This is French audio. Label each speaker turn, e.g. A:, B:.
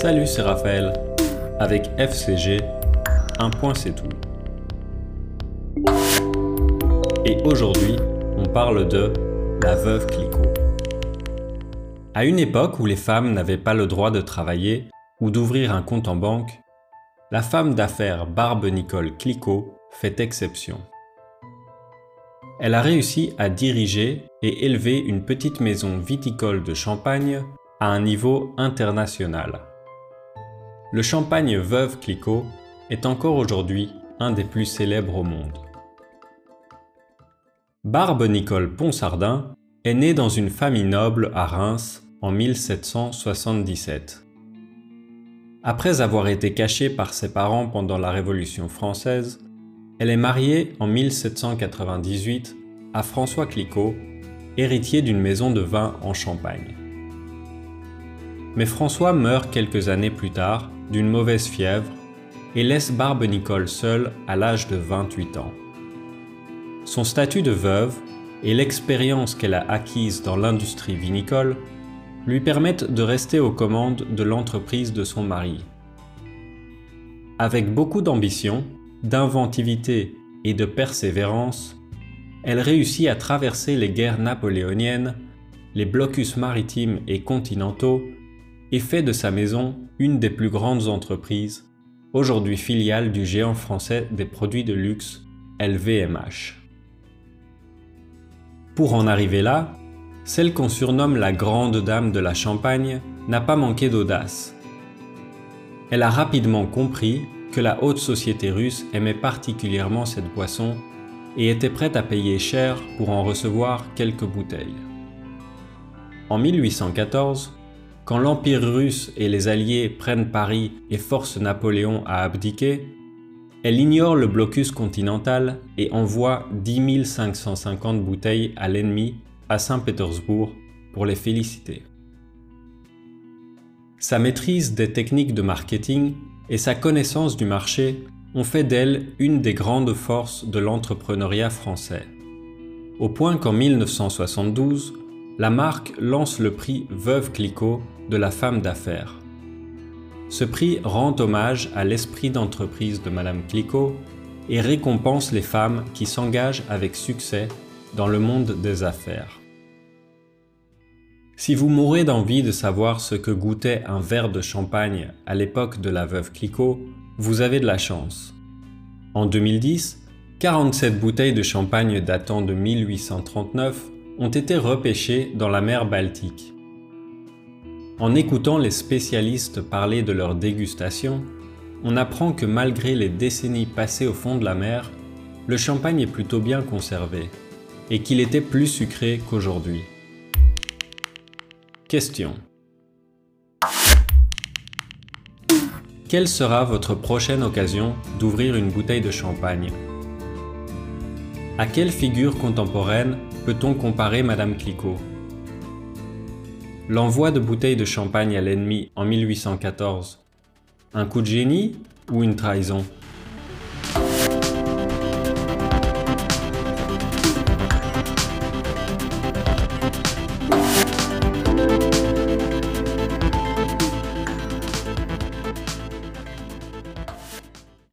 A: Salut, c'est Raphaël. Avec FCG, un point c'est tout. Et aujourd'hui, on parle de la veuve Clicquot. À une époque où les femmes n'avaient pas le droit de travailler ou d'ouvrir un compte en banque, la femme d'affaires Barbe Nicole Clicquot fait exception. Elle a réussi à diriger et élever une petite maison viticole de Champagne à un niveau international. Le champagne Veuve Clicquot est encore aujourd'hui un des plus célèbres au monde. Barbe Nicole Ponsardin est née dans une famille noble à Reims en 1777. Après avoir été cachée par ses parents pendant la Révolution française, elle est mariée en 1798 à François Clicquot, héritier d'une maison de vin en Champagne. Mais François meurt quelques années plus tard d'une mauvaise fièvre et laisse Barbe Nicole seule à l'âge de 28 ans. Son statut de veuve et l'expérience qu'elle a acquise dans l'industrie vinicole lui permettent de rester aux commandes de l'entreprise de son mari. Avec beaucoup d'ambition, d'inventivité et de persévérance, elle réussit à traverser les guerres napoléoniennes, les blocus maritimes et continentaux et fait de sa maison une des plus grandes entreprises, aujourd'hui filiale du géant français des produits de luxe LVMH. Pour en arriver là, celle qu'on surnomme la grande dame de la Champagne n'a pas manqué d'audace. Elle a rapidement compris que la haute société russe aimait particulièrement cette boisson et était prête à payer cher pour en recevoir quelques bouteilles. En 1814, quand l'Empire russe et les Alliés prennent Paris et forcent Napoléon à abdiquer, elle ignore le blocus continental et envoie 10 550 bouteilles à l'ennemi à Saint-Pétersbourg pour les féliciter. Sa maîtrise des techniques de marketing et sa connaissance du marché ont fait d'elle une des grandes forces de l'entrepreneuriat français. Au point qu'en 1972, la marque lance le prix Veuve Clicquot de la femme d'affaires. Ce prix rend hommage à l'esprit d'entreprise de Madame Clicquot et récompense les femmes qui s'engagent avec succès dans le monde des affaires. Si vous mourrez d'envie de savoir ce que goûtait un verre de champagne à l'époque de la veuve Clicquot, vous avez de la chance. En 2010, 47 bouteilles de champagne datant de 1839 ont été repêchées dans la mer Baltique. En écoutant les spécialistes parler de leur dégustation, on apprend que malgré les décennies passées au fond de la mer, le champagne est plutôt bien conservé et qu'il était plus sucré qu'aujourd'hui. Question. Quelle sera votre prochaine occasion d'ouvrir une bouteille de champagne? À quelle figure contemporaine peut-on comparer Madame Clicquot L'envoi de bouteilles de champagne à l'ennemi en 1814, un coup de génie ou une trahison?